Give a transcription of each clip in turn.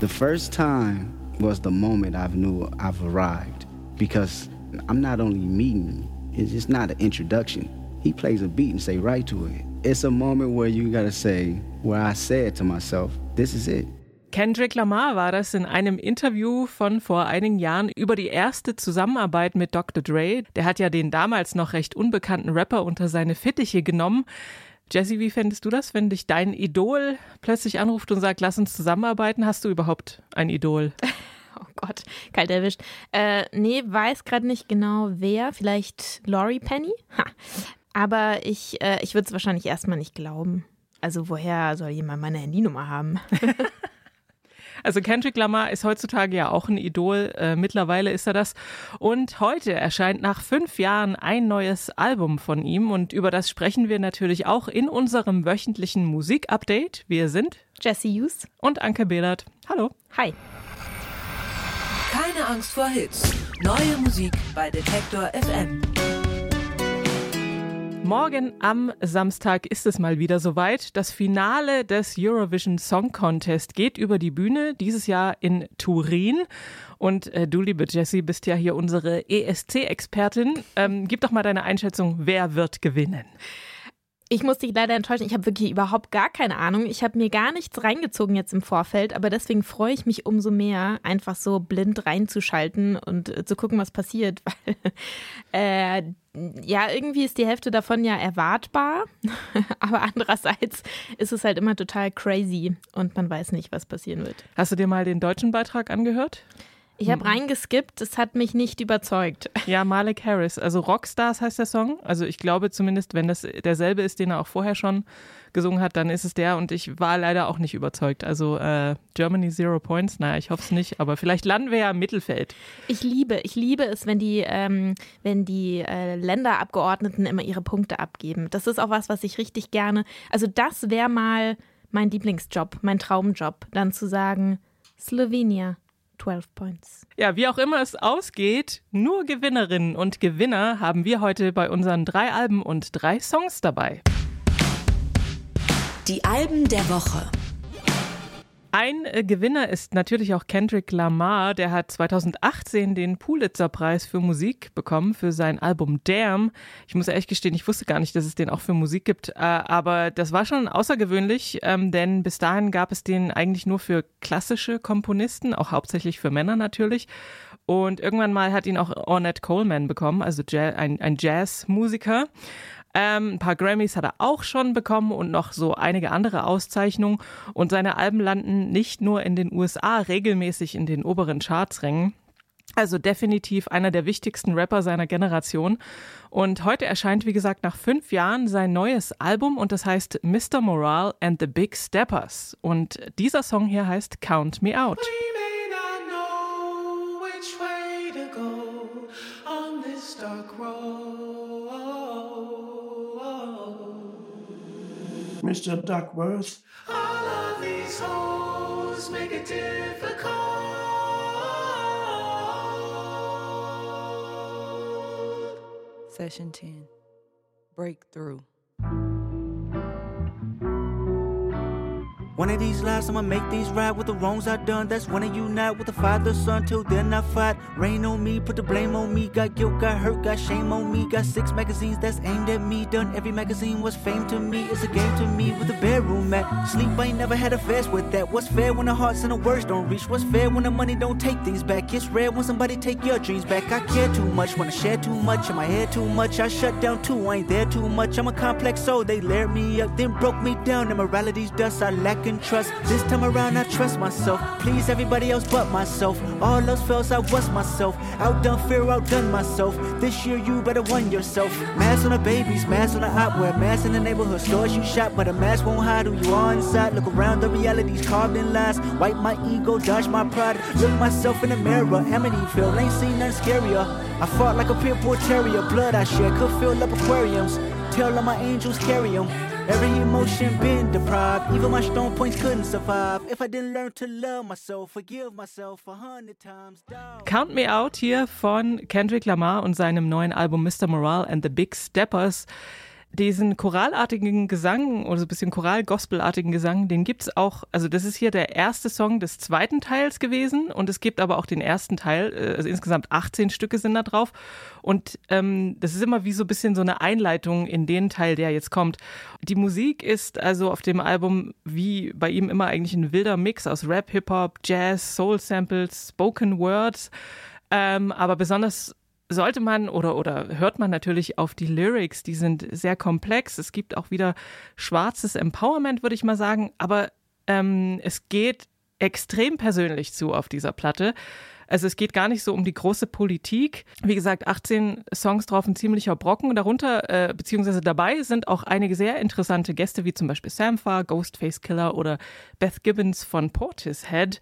The first time was the moment I knew I've arrived because I'm not only meeting, it's just not an introduction. He plays a beat and say right to it. It's a moment where you gotta say, where I said to myself, this is it. Kendrick Lamar war das in einem Interview von vor einigen Jahren über die erste Zusammenarbeit mit Dr. Dre. Der hat ja den damals noch recht unbekannten Rapper unter seine Fittiche genommen. Jesse, wie fändest du das, wenn dich dein Idol plötzlich anruft und sagt, lass uns zusammenarbeiten? Hast du überhaupt ein Idol? Oh Gott, kalt erwischt. Äh, nee, weiß gerade nicht genau wer. Vielleicht Laurie Penny? Ha. Aber ich, äh, ich würde es wahrscheinlich erstmal nicht glauben. Also woher soll jemand meine Handynummer haben? Also Kendrick Lamar ist heutzutage ja auch ein Idol. Äh, mittlerweile ist er das. Und heute erscheint nach fünf Jahren ein neues Album von ihm. Und über das sprechen wir natürlich auch in unserem wöchentlichen Musikupdate. Wir sind Jesse Hughes und Anke Behlert. Hallo. Hi. Keine Angst vor Hits. Neue Musik bei Detektor FM. Morgen am Samstag ist es mal wieder soweit. Das Finale des Eurovision Song Contest geht über die Bühne, dieses Jahr in Turin. Und äh, du, liebe Jessie, bist ja hier unsere ESC-Expertin. Ähm, gib doch mal deine Einschätzung, wer wird gewinnen? Ich muss dich leider enttäuschen. Ich habe wirklich überhaupt gar keine Ahnung. Ich habe mir gar nichts reingezogen jetzt im Vorfeld, aber deswegen freue ich mich umso mehr, einfach so blind reinzuschalten und äh, zu gucken, was passiert. Weil äh, ja, irgendwie ist die Hälfte davon ja erwartbar, aber andererseits ist es halt immer total crazy und man weiß nicht, was passieren wird. Hast du dir mal den deutschen Beitrag angehört? Ich habe mhm. reingeskippt, es hat mich nicht überzeugt. Ja, Malik Harris, also Rockstars heißt der Song. Also ich glaube zumindest, wenn das derselbe ist, den er auch vorher schon gesungen hat, dann ist es der und ich war leider auch nicht überzeugt. Also äh, Germany Zero Points, naja, ich hoffe es nicht, aber vielleicht landen wir ja im Mittelfeld. Ich liebe, ich liebe es, wenn die, ähm, wenn die äh, Länderabgeordneten immer ihre Punkte abgeben. Das ist auch was, was ich richtig gerne, also das wäre mal mein Lieblingsjob, mein Traumjob, dann zu sagen, Slovenia, 12 Points. Ja, wie auch immer es ausgeht, nur Gewinnerinnen und Gewinner haben wir heute bei unseren drei Alben und drei Songs dabei. Die Alben der Woche. Ein äh, Gewinner ist natürlich auch Kendrick Lamar. Der hat 2018 den Pulitzer-Preis für Musik bekommen für sein Album Damn. Ich muss ehrlich gestehen, ich wusste gar nicht, dass es den auch für Musik gibt. Äh, aber das war schon außergewöhnlich, ähm, denn bis dahin gab es den eigentlich nur für klassische Komponisten, auch hauptsächlich für Männer natürlich. Und irgendwann mal hat ihn auch Ornette Coleman bekommen, also ein, ein Jazzmusiker. Ähm, ein paar Grammys hat er auch schon bekommen und noch so einige andere Auszeichnungen. Und seine Alben landen nicht nur in den USA regelmäßig in den oberen Chartsrängen. Also definitiv einer der wichtigsten Rapper seiner Generation. Und heute erscheint, wie gesagt, nach fünf Jahren sein neues Album und das heißt Mr. Morale and the Big Steppers. Und dieser Song hier heißt Count Me Out. Mr. Duckworth. All of these hoes make it difficult. Session 10 Breakthrough. One of these lives, I'ma make these right with the wrongs I done. That's when I unite with the father, son. Till then, I fight. Rain on me, put the blame on me. Got guilt, got hurt, got shame on me. Got six magazines that's aimed at me. Done every magazine was fame to me. It's a game to me with the bedroom at. Sleep, I ain't never had a fast with that. What's fair when the hearts and the words don't reach? What's fair when the money don't take things back? It's rare when somebody take your dreams back. I care too much, wanna share too much. In my head too much, I shut down too. I ain't there too much. I'm a complex soul. They layered me up, then broke me down. And morality's dust, I lack in trust. This time around, I trust myself. Please everybody else but myself. All else fails, I was myself. Outdone fear, outdone myself. This year, you better won yourself. Mask on the babies, mask on the opera, mask in the neighborhood stores you shop, but a mask won't hide who you are inside. Look around, the reality's carved in lies. Wipe my ego, dodge my pride. Look myself in the mirror, Amityville, ain't seen nothing scarier. I fought like a pit bull terrier, blood I shed could fill up aquariums. Tell all my angels carry them. Every emotion been deprived. Even my strong points couldn't survive. If I didn't learn to love myself, forgive myself a hundred times. Count Me Out hier von Kendrick Lamar und seinem neuen Album Mr. Morale and the Big Steppers. Diesen choralartigen Gesang oder so ein bisschen choral-gospelartigen Gesang, den gibt's auch, also das ist hier der erste Song des zweiten Teils gewesen und es gibt aber auch den ersten Teil, äh, also insgesamt 18 Stücke sind da drauf und ähm, das ist immer wie so ein bisschen so eine Einleitung in den Teil, der jetzt kommt. Die Musik ist also auf dem Album wie bei ihm immer eigentlich ein wilder Mix aus Rap, Hip-Hop, Jazz, Soul-Samples, Spoken Words, ähm, aber besonders sollte man oder, oder hört man natürlich auf die Lyrics, die sind sehr komplex. Es gibt auch wieder schwarzes Empowerment, würde ich mal sagen, aber ähm, es geht extrem persönlich zu auf dieser Platte. Also es geht gar nicht so um die große Politik. Wie gesagt, 18 Songs drauf, ein ziemlicher Brocken. Darunter, äh, beziehungsweise dabei sind auch einige sehr interessante Gäste, wie zum Beispiel Sampha, Ghostface Killer oder Beth Gibbons von Portishead.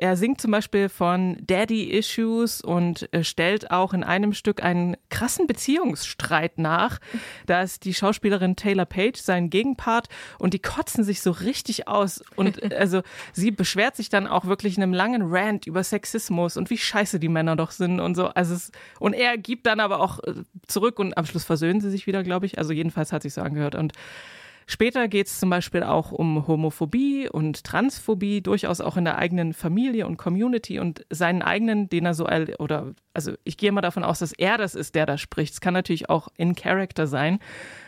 Er singt zum Beispiel von Daddy Issues und äh, stellt auch in einem Stück einen krassen Beziehungsstreit nach. Da ist die Schauspielerin Taylor Page sein Gegenpart und die kotzen sich so richtig aus. Und also sie beschwert sich dann auch wirklich in einem langen Rant über Sexismus und wie scheiße die Männer doch sind und so. Also es, und er gibt dann aber auch äh, zurück und am Schluss versöhnen sie sich wieder, glaube ich. Also jedenfalls hat sich so angehört. Und Später geht es zum Beispiel auch um Homophobie und Transphobie, durchaus auch in der eigenen Familie und Community und seinen eigenen, den er so, oder, also ich gehe mal davon aus, dass er das ist, der da spricht. Es kann natürlich auch in Character sein.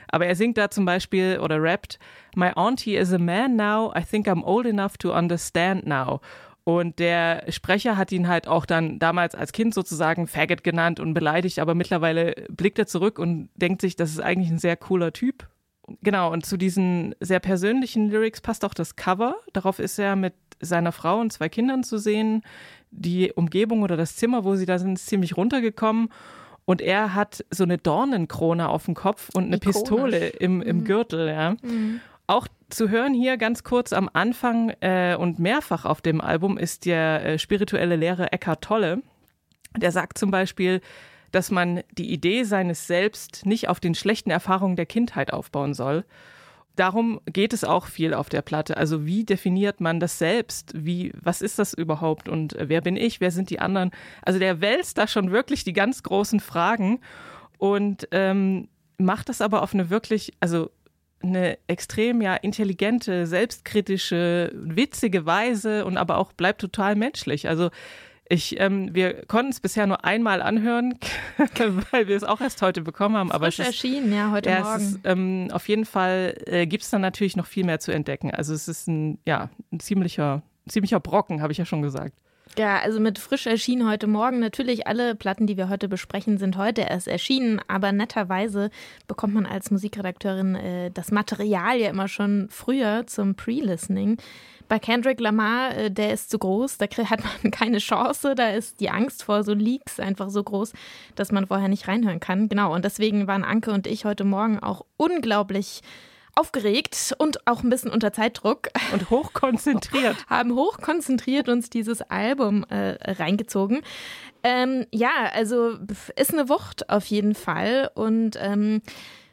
Aber er singt da zum Beispiel oder rappt, My auntie is a man now, I think I'm old enough to understand now. Und der Sprecher hat ihn halt auch dann damals als Kind sozusagen Faggot genannt und beleidigt, aber mittlerweile blickt er zurück und denkt sich, das ist eigentlich ein sehr cooler Typ genau, und zu diesen sehr persönlichen Lyrics passt auch das Cover. Darauf ist er mit seiner Frau und zwei Kindern zu sehen. Die Umgebung oder das Zimmer, wo sie da sind, ist ziemlich runtergekommen. Und er hat so eine Dornenkrone auf dem Kopf und eine Ikonisch. Pistole im, im mhm. Gürtel, ja. Mhm. Auch zu hören hier ganz kurz am Anfang äh, und mehrfach auf dem Album ist der äh, spirituelle Lehrer Eckhart Tolle. Der sagt zum Beispiel, dass man die Idee seines Selbst nicht auf den schlechten Erfahrungen der Kindheit aufbauen soll. Darum geht es auch viel auf der Platte. Also wie definiert man das selbst? Wie, was ist das überhaupt? Und wer bin ich? Wer sind die anderen? Also der wälzt da schon wirklich die ganz großen Fragen und ähm, macht das aber auf eine wirklich, also eine extrem ja intelligente, selbstkritische, witzige Weise und aber auch bleibt total menschlich. Also ich, ähm, wir konnten es bisher nur einmal anhören, weil wir es auch erst heute bekommen haben. Aber Frisch es ist, erschienen, ja, heute ja, Morgen. Ist, ähm, auf jeden Fall äh, gibt es dann natürlich noch viel mehr zu entdecken. Also es ist ein, ja, ein ziemlicher, ziemlicher Brocken, habe ich ja schon gesagt. Ja, also mit frisch erschienen heute Morgen. Natürlich alle Platten, die wir heute besprechen, sind heute erst erschienen, aber netterweise bekommt man als Musikredakteurin äh, das Material ja immer schon früher zum Pre-Listening. Bei Kendrick Lamar, äh, der ist zu groß, da hat man keine Chance, da ist die Angst vor so Leaks einfach so groß, dass man vorher nicht reinhören kann. Genau, und deswegen waren Anke und ich heute Morgen auch unglaublich aufgeregt und auch ein bisschen unter Zeitdruck. Und hochkonzentriert. haben hochkonzentriert uns dieses Album äh, reingezogen. Ähm, ja, also ist eine Wucht auf jeden Fall. Und ähm,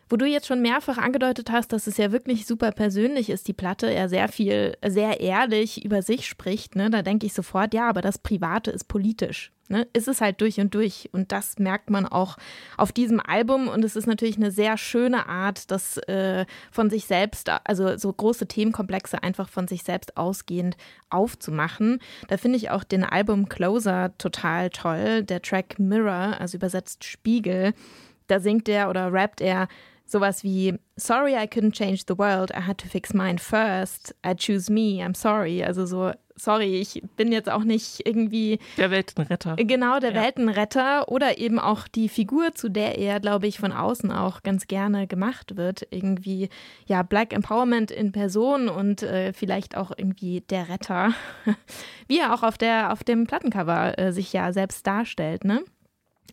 wo du jetzt schon mehrfach angedeutet hast, dass es ja wirklich super persönlich ist, die Platte, er sehr viel, sehr ehrlich über sich spricht, ne, da denke ich sofort, ja, aber das Private ist politisch. Ne? Ist es halt durch und durch. Und das merkt man auch auf diesem Album. Und es ist natürlich eine sehr schöne Art, das äh, von sich selbst, also so große Themenkomplexe einfach von sich selbst ausgehend aufzumachen. Da finde ich auch den Album Closer total toll. Der Track Mirror, also übersetzt Spiegel. Da singt er oder rappt er sowas wie Sorry, I couldn't change the world. I had to fix mine first. I choose me. I'm sorry. Also so, sorry, ich bin jetzt auch nicht irgendwie. Der Weltenretter. Genau, der ja. Weltenretter. Oder eben auch die Figur, zu der er, glaube ich, von außen auch ganz gerne gemacht wird. Irgendwie, ja, Black Empowerment in Person und äh, vielleicht auch irgendwie der Retter. Wie er auch auf, der, auf dem Plattencover äh, sich ja selbst darstellt, ne?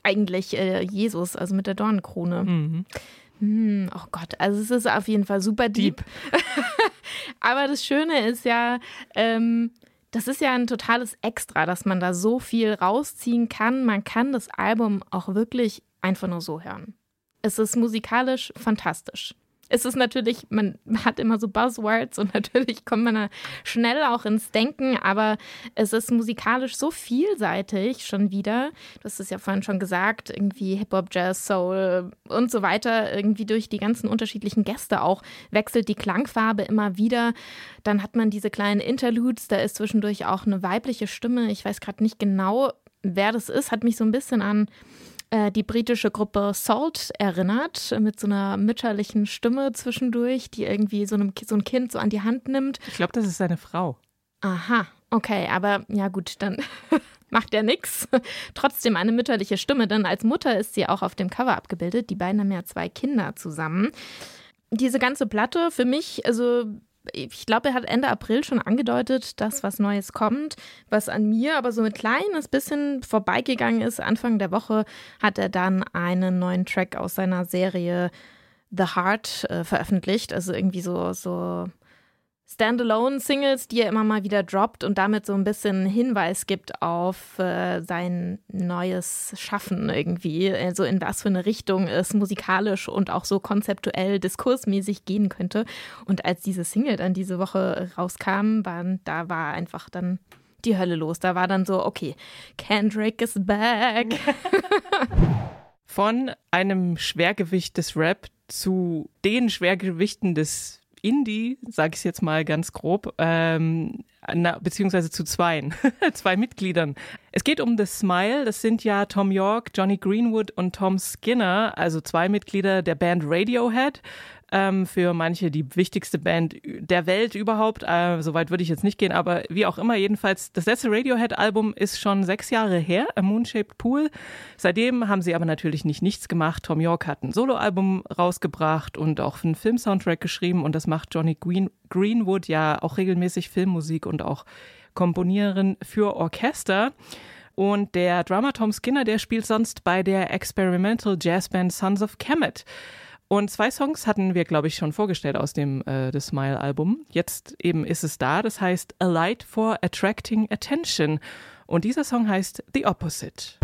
Eigentlich äh, Jesus, also mit der Dornenkrone. Mhm. Hm, oh Gott, also es ist auf jeden Fall super deep. deep. Aber das Schöne ist ja, ähm, das ist ja ein totales Extra, dass man da so viel rausziehen kann. Man kann das Album auch wirklich einfach nur so hören. Es ist musikalisch fantastisch. Es ist natürlich, man hat immer so Buzzwords und natürlich kommt man da schnell auch ins Denken, aber es ist musikalisch so vielseitig schon wieder. Du hast es ja vorhin schon gesagt, irgendwie Hip-Hop, Jazz, Soul und so weiter, irgendwie durch die ganzen unterschiedlichen Gäste auch wechselt die Klangfarbe immer wieder. Dann hat man diese kleinen Interludes, da ist zwischendurch auch eine weibliche Stimme. Ich weiß gerade nicht genau, wer das ist, hat mich so ein bisschen an äh, die britische Gruppe Salt erinnert, mit so einer mütterlichen Stimme zwischendurch, die irgendwie so, einem, so ein Kind so an die Hand nimmt. Ich glaube, das ist seine Frau. Aha, okay, aber ja gut, dann macht er nichts. Trotzdem eine mütterliche Stimme, denn als Mutter ist sie auch auf dem Cover abgebildet. Die beiden haben ja zwei Kinder zusammen. Diese ganze Platte für mich, also ich glaube, er hat Ende April schon angedeutet, dass was Neues kommt, was an mir aber so ein kleines bisschen vorbeigegangen ist. Anfang der Woche hat er dann einen neuen Track aus seiner Serie The Heart äh, veröffentlicht. Also irgendwie so, so Standalone-Singles, die er immer mal wieder droppt und damit so ein bisschen Hinweis gibt auf äh, sein neues Schaffen irgendwie, also in was für eine Richtung es musikalisch und auch so konzeptuell, diskursmäßig gehen könnte. Und als diese Single dann diese Woche rauskam, waren, da war einfach dann die Hölle los. Da war dann so, okay, Kendrick is back. Von einem Schwergewicht des Rap zu den Schwergewichten des Indie, sage ich jetzt mal ganz grob, ähm, na, beziehungsweise zu zweien, zwei Mitgliedern. Es geht um The Smile, das sind ja Tom York, Johnny Greenwood und Tom Skinner, also zwei Mitglieder der Band Radiohead ähm, für manche die wichtigste Band der Welt überhaupt. Äh, Soweit würde ich jetzt nicht gehen, aber wie auch immer, jedenfalls, das letzte Radiohead-Album ist schon sechs Jahre her, A Moonshaped Pool. Seitdem haben sie aber natürlich nicht nichts gemacht. Tom York hat ein Soloalbum rausgebracht und auch einen Filmsoundtrack geschrieben und das macht Johnny Green Greenwood ja auch regelmäßig Filmmusik und auch Komponieren für Orchester. Und der Drummer Tom Skinner, der spielt sonst bei der Experimental Jazzband Sons of Kemet. Und zwei Songs hatten wir, glaube ich, schon vorgestellt aus dem äh, The Smile-Album. Jetzt eben ist es da. Das heißt A Light for Attracting Attention. Und dieser Song heißt The Opposite.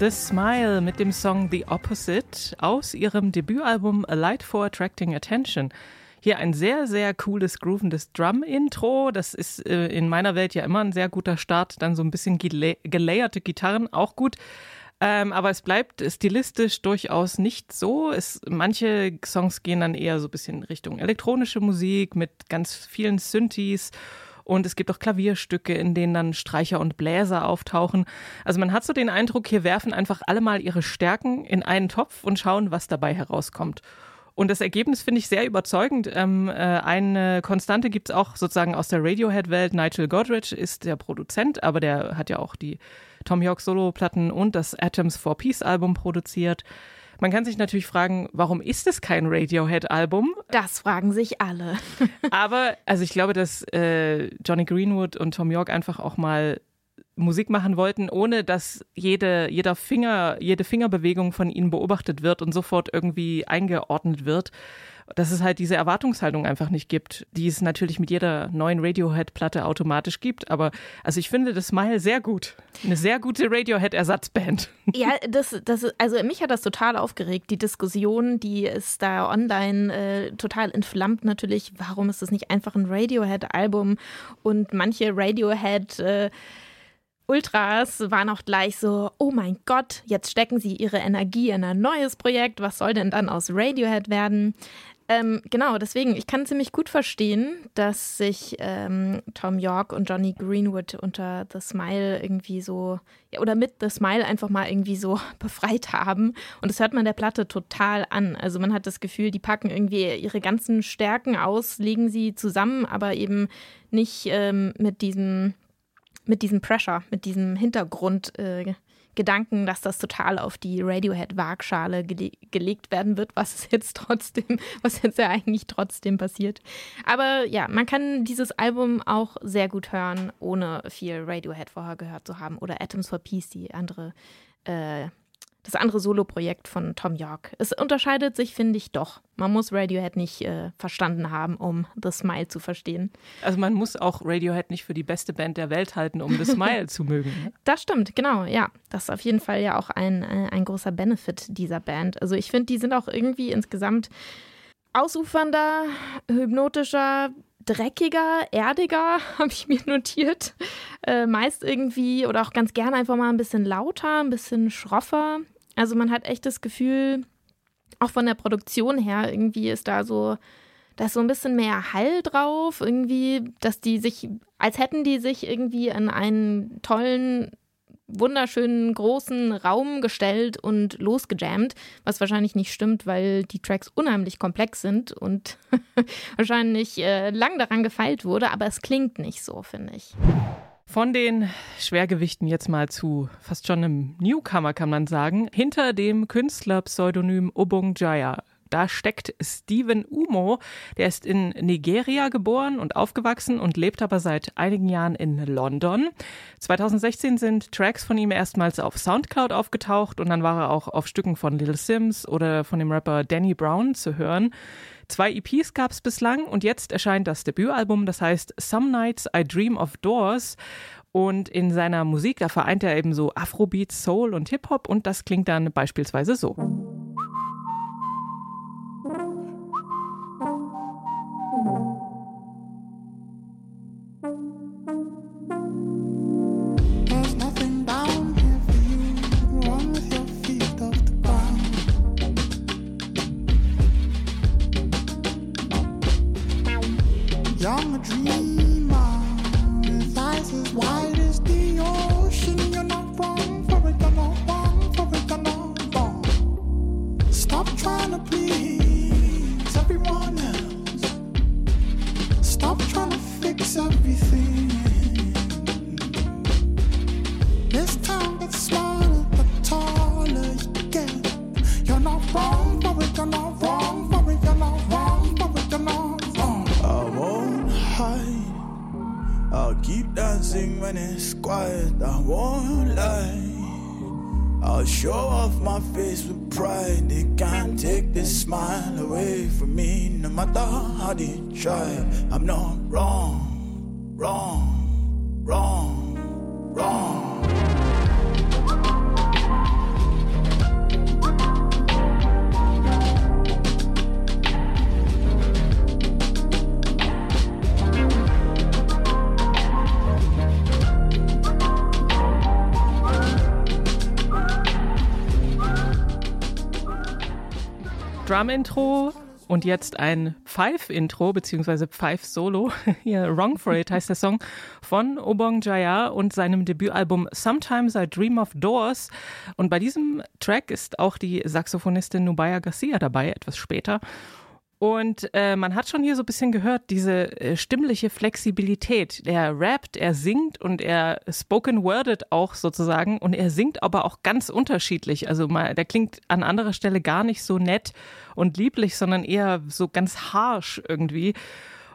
The Smile mit dem Song The Opposite aus ihrem Debütalbum A Light for Attracting Attention. Hier ein sehr, sehr cooles, groovendes Drum-Intro. Das ist äh, in meiner Welt ja immer ein sehr guter Start. Dann so ein bisschen gela gelayerte Gitarren, auch gut. Ähm, aber es bleibt stilistisch durchaus nicht so. Es, manche Songs gehen dann eher so ein bisschen Richtung elektronische Musik mit ganz vielen Synthes und es gibt auch Klavierstücke, in denen dann Streicher und Bläser auftauchen. Also man hat so den Eindruck, hier werfen einfach alle mal ihre Stärken in einen Topf und schauen, was dabei herauskommt. Und das Ergebnis finde ich sehr überzeugend. Ähm, äh, eine Konstante gibt es auch sozusagen aus der Radiohead-Welt. Nigel Godrich ist der Produzent, aber der hat ja auch die Tom York Solo-Platten und das Atoms for Peace-Album produziert. Man kann sich natürlich fragen, warum ist es kein Radiohead-Album? Das fragen sich alle. Aber also ich glaube, dass äh, Johnny Greenwood und Tom York einfach auch mal Musik machen wollten, ohne dass jede, jeder Finger, jede Fingerbewegung von ihnen beobachtet wird und sofort irgendwie eingeordnet wird dass es halt diese Erwartungshaltung einfach nicht gibt, die es natürlich mit jeder neuen Radiohead-Platte automatisch gibt. Aber also ich finde das Smile sehr gut. Eine sehr gute Radiohead-Ersatzband. Ja, das, das, also mich hat das total aufgeregt, die Diskussion, die ist da online äh, total entflammt natürlich. Warum ist das nicht einfach ein Radiohead-Album? Und manche Radiohead- äh, Ultras waren auch gleich so, oh mein Gott, jetzt stecken sie ihre Energie in ein neues Projekt, was soll denn dann aus Radiohead werden? Ähm, genau, deswegen, ich kann ziemlich gut verstehen, dass sich ähm, Tom York und Johnny Greenwood unter The Smile irgendwie so, ja, oder mit The Smile einfach mal irgendwie so befreit haben. Und das hört man der Platte total an. Also man hat das Gefühl, die packen irgendwie ihre ganzen Stärken aus, legen sie zusammen, aber eben nicht ähm, mit diesem mit diesem Pressure, mit diesem Hintergrund äh, Gedanken, dass das total auf die Radiohead-Waagschale gele gelegt werden wird, was jetzt trotzdem, was jetzt ja eigentlich trotzdem passiert. Aber ja, man kann dieses Album auch sehr gut hören, ohne viel Radiohead vorher gehört zu haben. Oder Atoms for Peace, die andere äh, das andere Soloprojekt von Tom York. Es unterscheidet sich, finde ich, doch. Man muss Radiohead nicht äh, verstanden haben, um The Smile zu verstehen. Also man muss auch Radiohead nicht für die beste Band der Welt halten, um The Smile zu mögen. Ne? Das stimmt, genau, ja. Das ist auf jeden Fall ja auch ein, äh, ein großer Benefit dieser Band. Also ich finde, die sind auch irgendwie insgesamt ausufernder, hypnotischer, dreckiger, erdiger, habe ich mir notiert. Äh, meist irgendwie oder auch ganz gerne einfach mal ein bisschen lauter, ein bisschen schroffer. Also man hat echt das Gefühl, auch von der Produktion her, irgendwie ist da so, da ist so ein bisschen mehr Hall drauf, irgendwie, dass die sich, als hätten die sich irgendwie in einen tollen wunderschönen großen Raum gestellt und losgejammt, was wahrscheinlich nicht stimmt, weil die Tracks unheimlich komplex sind und wahrscheinlich äh, lang daran gefeilt wurde, aber es klingt nicht so, finde ich. Von den Schwergewichten jetzt mal zu fast schon einem Newcomer, kann man sagen. Hinter dem Künstlerpseudonym Obong Jaya da steckt Steven Umo. Der ist in Nigeria geboren und aufgewachsen und lebt aber seit einigen Jahren in London. 2016 sind Tracks von ihm erstmals auf Soundcloud aufgetaucht und dann war er auch auf Stücken von Little Sims oder von dem Rapper Danny Brown zu hören. Zwei EPs gab es bislang und jetzt erscheint das Debütalbum, das heißt Some Nights I Dream of Doors. Und in seiner Musik, da vereint er eben so Afrobeat, Soul und Hip-Hop und das klingt dann beispielsweise so. young dream. Drum-Intro und jetzt ein Pfeif-Intro beziehungsweise Pfeif-Solo. Hier Wrong for It heißt der Song von Obong Jaya und seinem Debütalbum Sometimes I Dream of Doors. Und bei diesem Track ist auch die Saxophonistin Nubaya Garcia dabei, etwas später. Und äh, man hat schon hier so ein bisschen gehört, diese äh, stimmliche Flexibilität. Er rappt, er singt und er spoken wordet auch sozusagen und er singt aber auch ganz unterschiedlich. Also mal, der klingt an anderer Stelle gar nicht so nett und lieblich, sondern eher so ganz harsh irgendwie.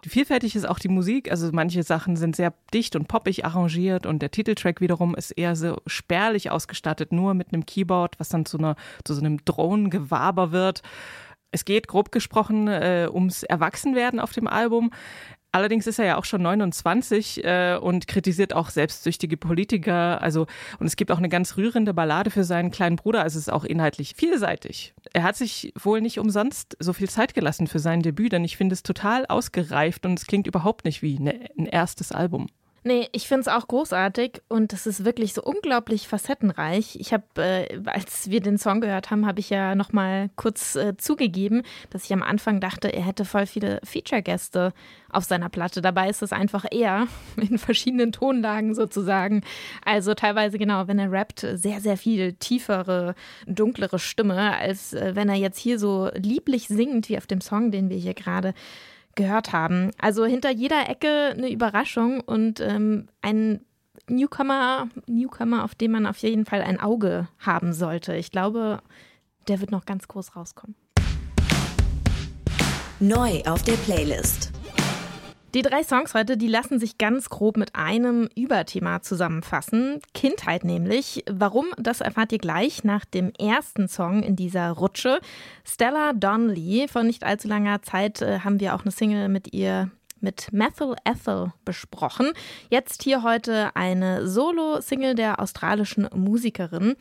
Vielfältig ist auch die Musik, also manche Sachen sind sehr dicht und poppig arrangiert und der Titeltrack wiederum ist eher so spärlich ausgestattet, nur mit einem Keyboard, was dann zu, einer, zu so einem Drohnengewaber wird. Es geht grob gesprochen äh, ums Erwachsenwerden auf dem Album. Allerdings ist er ja auch schon 29 äh, und kritisiert auch selbstsüchtige Politiker. Also, und es gibt auch eine ganz rührende Ballade für seinen kleinen Bruder. Also es ist auch inhaltlich vielseitig. Er hat sich wohl nicht umsonst so viel Zeit gelassen für sein Debüt, denn ich finde es total ausgereift und es klingt überhaupt nicht wie eine, ein erstes Album. Nee, ich finde es auch großartig und es ist wirklich so unglaublich facettenreich. Ich habe, äh, als wir den Song gehört haben, habe ich ja nochmal kurz äh, zugegeben, dass ich am Anfang dachte, er hätte voll viele Feature-Gäste auf seiner Platte. Dabei ist es einfach eher in verschiedenen Tonlagen sozusagen. Also teilweise genau, wenn er rappt, sehr, sehr viel tiefere, dunklere Stimme, als äh, wenn er jetzt hier so lieblich singt, wie auf dem Song, den wir hier gerade gehört haben. Also hinter jeder Ecke eine Überraschung und ähm, ein Newcomer, Newcomer, auf den man auf jeden Fall ein Auge haben sollte. Ich glaube, der wird noch ganz groß rauskommen. Neu auf der Playlist. Die drei Songs heute, die lassen sich ganz grob mit einem Überthema zusammenfassen. Kindheit nämlich. Warum, das erfahrt ihr gleich nach dem ersten Song in dieser Rutsche. Stella Donnelly. Vor nicht allzu langer Zeit äh, haben wir auch eine Single mit ihr mit Methyl Ethel besprochen. Jetzt hier heute eine Solo-Single der australischen Musikerin.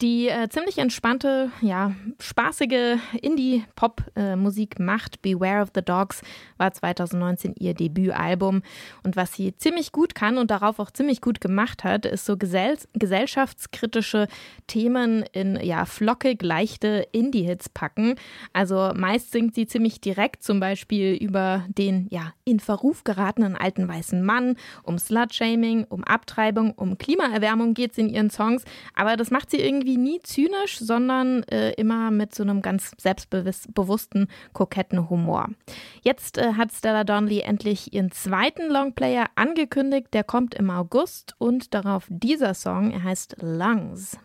Die äh, ziemlich entspannte, ja, spaßige Indie-Pop-Musik äh, macht Beware of the Dogs war 2019 ihr Debütalbum. Und was sie ziemlich gut kann und darauf auch ziemlich gut gemacht hat, ist so gesell gesellschaftskritische Themen in ja, flockig leichte Indie-Hits packen. Also meist singt sie ziemlich direkt, zum Beispiel über den ja, in Verruf geratenen alten weißen Mann, um Slut-Shaming, um Abtreibung, um Klimaerwärmung geht es in ihren Songs. Aber das macht sie irgendwie nie zynisch, sondern äh, immer mit so einem ganz selbstbewussten, koketten Humor. Jetzt äh, hat Stella Donnelly endlich ihren zweiten Longplayer angekündigt. Der kommt im August und darauf dieser Song. Er heißt Lungs.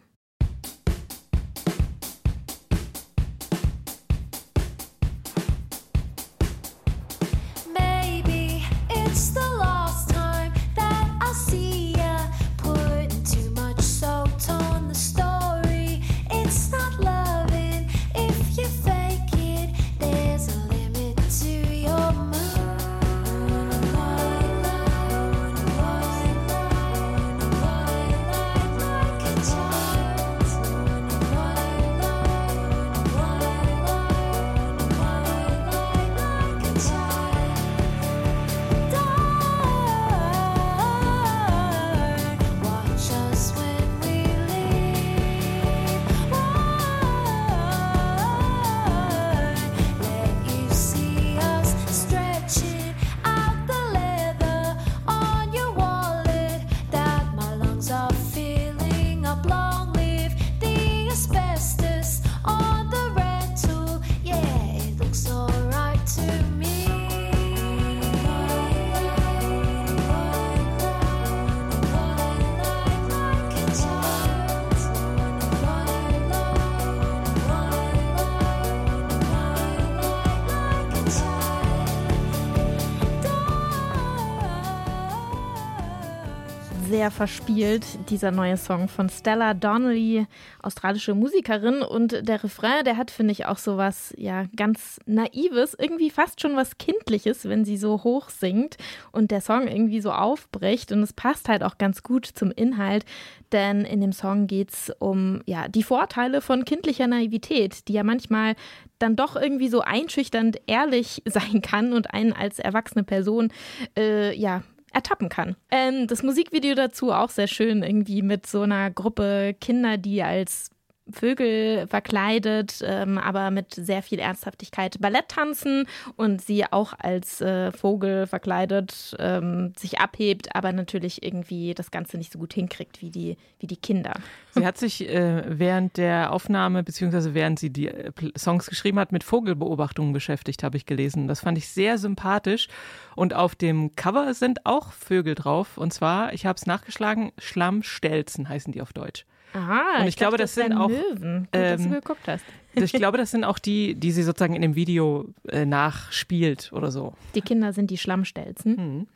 Sehr verspielt, dieser neue Song von Stella Donnelly, australische Musikerin. Und der Refrain, der hat, finde ich, auch so was, ja, ganz Naives, irgendwie fast schon was Kindliches, wenn sie so hoch singt und der Song irgendwie so aufbricht. Und es passt halt auch ganz gut zum Inhalt, denn in dem Song geht es um, ja, die Vorteile von kindlicher Naivität, die ja manchmal dann doch irgendwie so einschüchternd ehrlich sein kann und einen als erwachsene Person äh, ja ertappen kann. Ähm, das Musikvideo dazu auch sehr schön, irgendwie mit so einer Gruppe Kinder, die als Vögel verkleidet, ähm, aber mit sehr viel Ernsthaftigkeit Ballett tanzen und sie auch als äh, Vogel verkleidet ähm, sich abhebt, aber natürlich irgendwie das Ganze nicht so gut hinkriegt wie die, wie die Kinder. Sie hat sich äh, während der Aufnahme, beziehungsweise während sie die äh, Songs geschrieben hat, mit Vogelbeobachtungen beschäftigt, habe ich gelesen. Das fand ich sehr sympathisch. Und auf dem Cover sind auch Vögel drauf. Und zwar, ich habe es nachgeschlagen, Schlammstelzen heißen die auf Deutsch. Aha, Und ich glaube, dachte, das sind auch, Möwen. Gut, dass du ähm, geguckt hast. Ich glaube, das sind auch die, die sie sozusagen in dem Video äh, nachspielt oder so. Die Kinder sind die Schlammstelzen. Hm.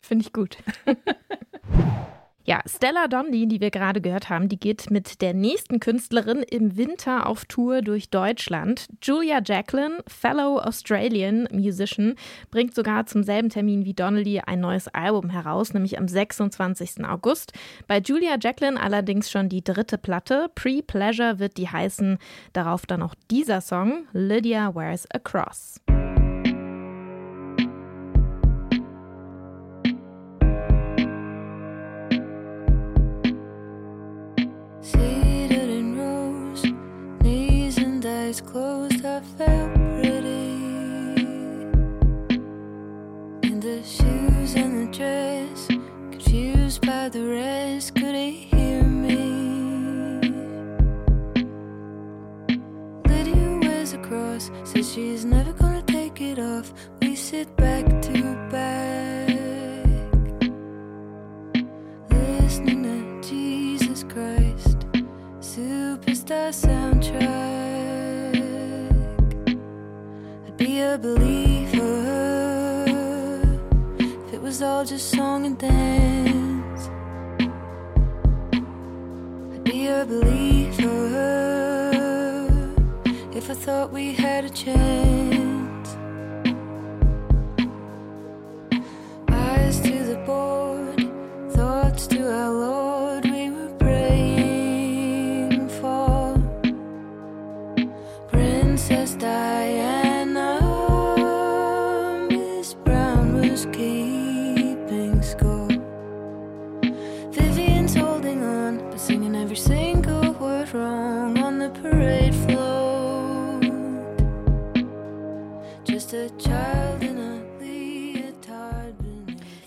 Finde ich gut. Ja, Stella Donnelly, die wir gerade gehört haben, die geht mit der nächsten Künstlerin im Winter auf Tour durch Deutschland. Julia Jacqueline, Fellow Australian Musician, bringt sogar zum selben Termin wie Donnelly ein neues Album heraus, nämlich am 26. August. Bei Julia Jacqueline allerdings schon die dritte Platte. Pre-Pleasure wird die heißen. Darauf dann auch dieser Song, Lydia Wears a Cross. Felt pretty. In the shoes and the dress, confused by the rest, could he hear me? Lydia wears a cross, says she's never gonna take it off. We sit back to back, listening to Jesus Christ superstar soundtrack. I'd be a believer if it was all just song and dance. I'd be a believer if I thought we had a chance.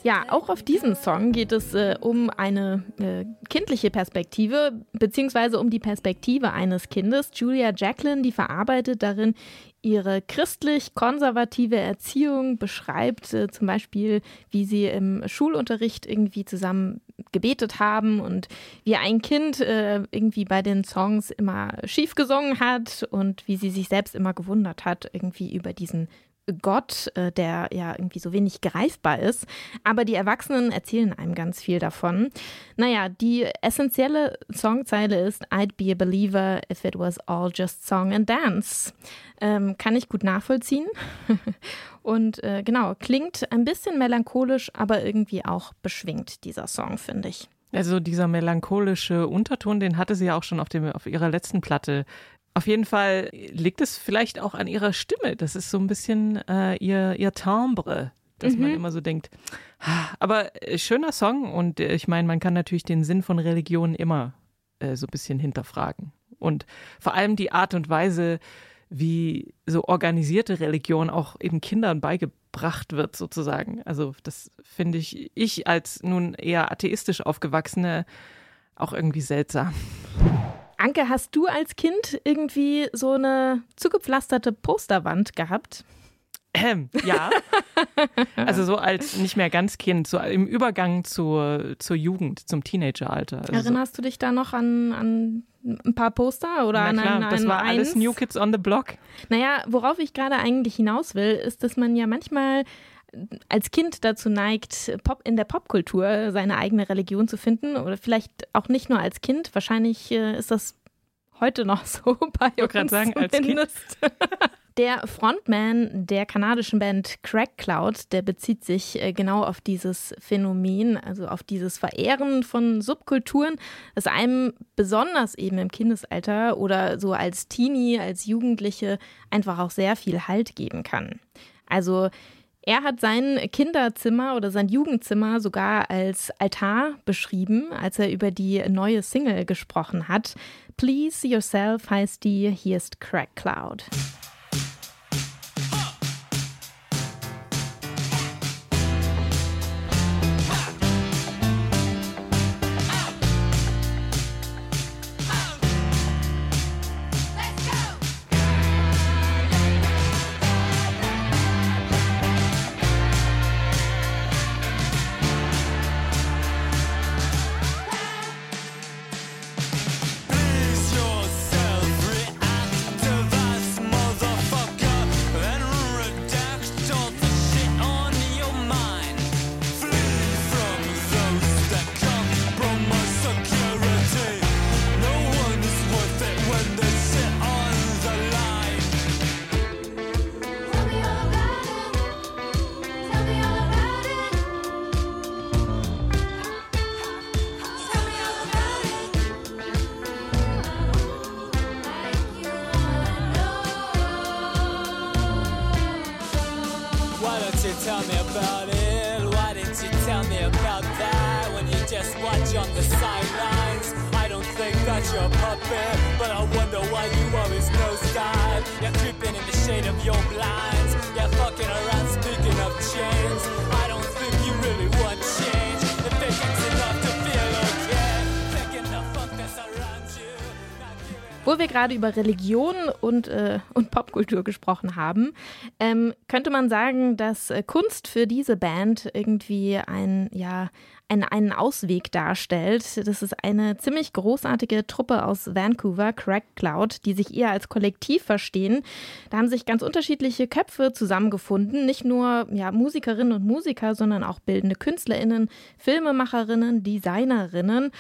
Ja, auch auf diesem Song geht es äh, um eine äh, kindliche Perspektive, beziehungsweise um die Perspektive eines Kindes. Julia Jacqueline, die verarbeitet darin ihre christlich-konservative Erziehung, beschreibt äh, zum Beispiel, wie sie im Schulunterricht irgendwie zusammen gebetet haben und wie ein Kind äh, irgendwie bei den Songs immer schief gesungen hat und wie sie sich selbst immer gewundert hat, irgendwie über diesen Gott, äh, der ja irgendwie so wenig greifbar ist. Aber die Erwachsenen erzählen einem ganz viel davon. Naja, die essentielle Songzeile ist I'd be a believer if it was all just song and dance. Ähm, kann ich gut nachvollziehen. Und äh, genau, klingt ein bisschen melancholisch, aber irgendwie auch beschwingt, dieser Song, finde ich. Also dieser melancholische Unterton, den hatte sie ja auch schon auf, dem, auf ihrer letzten Platte. Auf jeden Fall liegt es vielleicht auch an ihrer Stimme. Das ist so ein bisschen äh, ihr, ihr Timbre, dass man immer so denkt. Aber äh, schöner Song und äh, ich meine, man kann natürlich den Sinn von Religion immer äh, so ein bisschen hinterfragen. Und vor allem die Art und Weise, wie so organisierte Religion auch eben Kindern beigebracht wird, sozusagen. Also das finde ich, ich als nun eher atheistisch aufgewachsene auch irgendwie seltsam. Anke, hast du als Kind irgendwie so eine zugepflasterte Posterwand gehabt? Ähm, ja. Also so als nicht mehr ganz Kind, so im Übergang zur, zur Jugend, zum Teenageralter. Also Erinnerst du dich da noch an, an ein paar Poster oder na an klar, ein, das ein war alles Eins? New Kids on the Block. Naja, worauf ich gerade eigentlich hinaus will, ist, dass man ja manchmal als Kind dazu neigt, Pop in der Popkultur seine eigene Religion zu finden oder vielleicht auch nicht nur als Kind. Wahrscheinlich äh, ist das heute noch so bei grad uns sagen, als Kind. Der Frontman der kanadischen Band Crack Cloud, der bezieht sich äh, genau auf dieses Phänomen, also auf dieses Verehren von Subkulturen, das einem besonders eben im Kindesalter oder so als Teenie, als Jugendliche einfach auch sehr viel Halt geben kann. Also er hat sein Kinderzimmer oder sein Jugendzimmer sogar als Altar beschrieben, als er über die neue Single gesprochen hat. Please Yourself heißt die, hier ist Crack Cloud. Your puppet, but I wonder why you always nosedive. You're creeping in the shade of your blinds. You're fucking around, speaking of chains. I don't think you really want change. If faking's enough to feel okay, faking the fuck that's around you. Wo wir gerade über Religion und, äh, und Popkultur gesprochen haben, ähm, könnte man sagen, dass äh, Kunst für diese Band irgendwie ein, ja, ein, einen Ausweg darstellt. Das ist eine ziemlich großartige Truppe aus Vancouver, Crack Cloud, die sich eher als Kollektiv verstehen. Da haben sich ganz unterschiedliche Köpfe zusammengefunden, nicht nur ja, Musikerinnen und Musiker, sondern auch bildende KünstlerInnen, Filmemacherinnen, Designerinnen.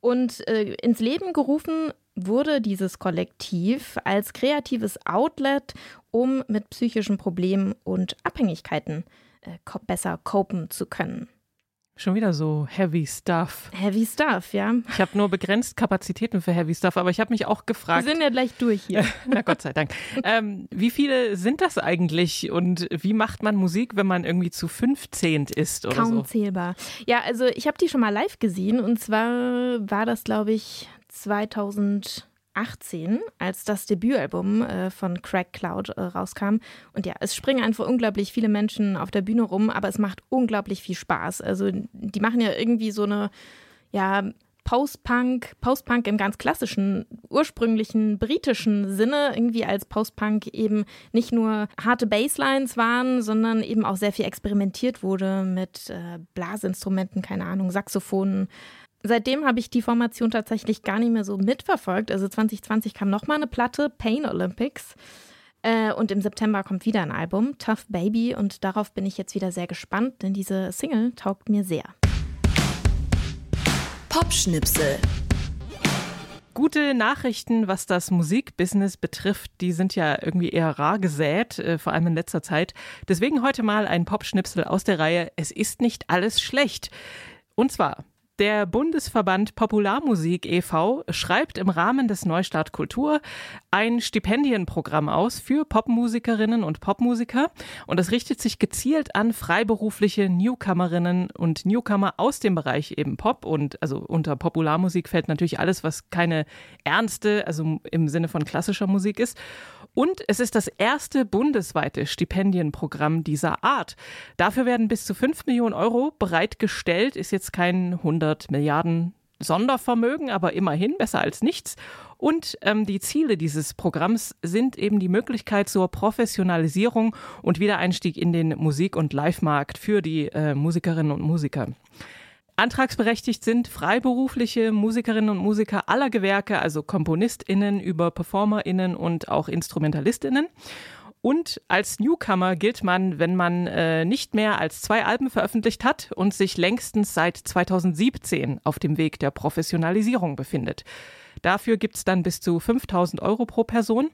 Und äh, ins Leben gerufen wurde dieses Kollektiv als kreatives Outlet, um mit psychischen Problemen und Abhängigkeiten äh, besser copen zu können. Schon wieder so heavy stuff. Heavy Stuff, ja. Ich habe nur begrenzt Kapazitäten für heavy stuff, aber ich habe mich auch Wir gefragt. sind ja gleich durch hier. Na Gott sei Dank. Ähm, wie viele sind das eigentlich und wie macht man Musik, wenn man irgendwie zu 15 ist oder Kaum so? zählbar. Ja, also ich habe die schon mal live gesehen und zwar war das, glaube ich, 2018, als das Debütalbum äh, von Crack Cloud äh, rauskam. Und ja, es springen einfach unglaublich viele Menschen auf der Bühne rum, aber es macht unglaublich viel Spaß. Also die machen ja irgendwie so eine, ja, Post-Punk, Post-Punk im ganz klassischen, ursprünglichen britischen Sinne, irgendwie als Post-Punk eben nicht nur harte Basslines waren, sondern eben auch sehr viel experimentiert wurde mit äh, Blasinstrumenten, keine Ahnung, Saxophonen. Seitdem habe ich die Formation tatsächlich gar nicht mehr so mitverfolgt. Also 2020 kam nochmal eine Platte, Pain Olympics. Äh, und im September kommt wieder ein Album, Tough Baby. Und darauf bin ich jetzt wieder sehr gespannt, denn diese Single taugt mir sehr. Popschnipsel. Gute Nachrichten, was das Musikbusiness betrifft, die sind ja irgendwie eher rar gesät, äh, vor allem in letzter Zeit. Deswegen heute mal ein Popschnipsel aus der Reihe Es ist nicht alles schlecht. Und zwar der Bundesverband Popularmusik e.V. schreibt im Rahmen des Neustart Kultur ein Stipendienprogramm aus für Popmusikerinnen und Popmusiker. Und das richtet sich gezielt an freiberufliche Newcomerinnen und Newcomer aus dem Bereich eben Pop. Und also unter Popularmusik fällt natürlich alles, was keine ernste, also im Sinne von klassischer Musik ist. Und es ist das erste bundesweite Stipendienprogramm dieser Art. Dafür werden bis zu 5 Millionen Euro bereitgestellt. Ist jetzt kein 100 Milliarden Sondervermögen, aber immerhin besser als nichts. Und ähm, die Ziele dieses Programms sind eben die Möglichkeit zur Professionalisierung und Wiedereinstieg in den Musik- und Live-Markt für die äh, Musikerinnen und Musiker. Antragsberechtigt sind freiberufliche Musikerinnen und Musiker aller Gewerke, also KomponistInnen über PerformerInnen und auch InstrumentalistInnen. Und als Newcomer gilt man, wenn man äh, nicht mehr als zwei Alben veröffentlicht hat und sich längstens seit 2017 auf dem Weg der Professionalisierung befindet. Dafür gibt's dann bis zu 5000 Euro pro Person.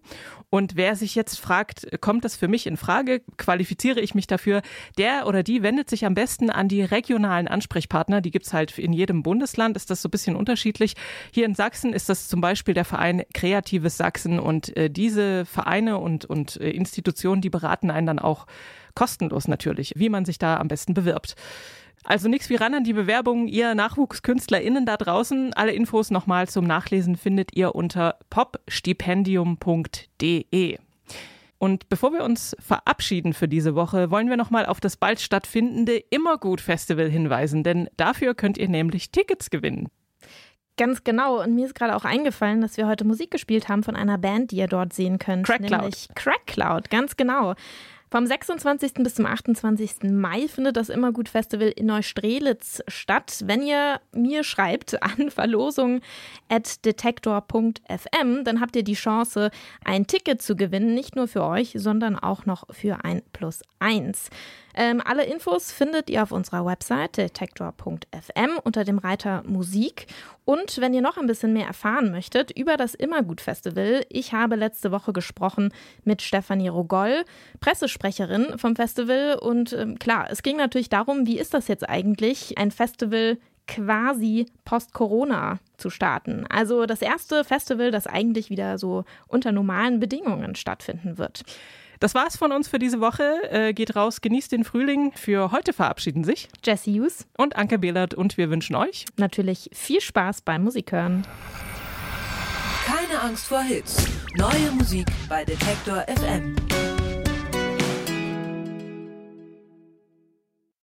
Und wer sich jetzt fragt, kommt das für mich in Frage, qualifiziere ich mich dafür, der oder die wendet sich am besten an die regionalen Ansprechpartner. Die gibt's halt in jedem Bundesland, ist das so ein bisschen unterschiedlich. Hier in Sachsen ist das zum Beispiel der Verein Kreatives Sachsen und äh, diese Vereine und, und äh, Institutionen, die beraten einen dann auch kostenlos natürlich, wie man sich da am besten bewirbt. Also nichts wie ran an die Bewerbung, ihr NachwuchskünstlerInnen da draußen. Alle Infos nochmal zum Nachlesen findet ihr unter popstipendium.de. Und bevor wir uns verabschieden für diese Woche, wollen wir nochmal auf das bald stattfindende Immergut Festival hinweisen, denn dafür könnt ihr nämlich Tickets gewinnen. Ganz genau. Und mir ist gerade auch eingefallen, dass wir heute Musik gespielt haben von einer Band, die ihr dort sehen könnt. Crack Cloud. Nämlich Crack Cloud, ganz genau. Vom 26. bis zum 28. Mai findet das Immergut Festival in Neustrelitz statt. Wenn ihr mir schreibt an verlosung at detektor.fm, dann habt ihr die Chance, ein Ticket zu gewinnen. Nicht nur für euch, sondern auch noch für ein Plus eins. Ähm, alle Infos findet ihr auf unserer Website detektor.fm unter dem Reiter Musik. Und wenn ihr noch ein bisschen mehr erfahren möchtet über das Immergut Festival, ich habe letzte Woche gesprochen mit Stefanie Rogol, Pressesprecherin vom Festival. Und ähm, klar, es ging natürlich darum, wie ist das jetzt eigentlich, ein Festival quasi post-Corona zu starten. Also das erste Festival, das eigentlich wieder so unter normalen Bedingungen stattfinden wird. Das war's von uns für diese Woche. Äh, geht raus, genießt den Frühling. Für heute verabschieden sich Jesse Hughes und Anke Behlert und wir wünschen euch natürlich viel Spaß beim Musikhören. Keine Angst vor Hits. Neue Musik bei Detektor FM.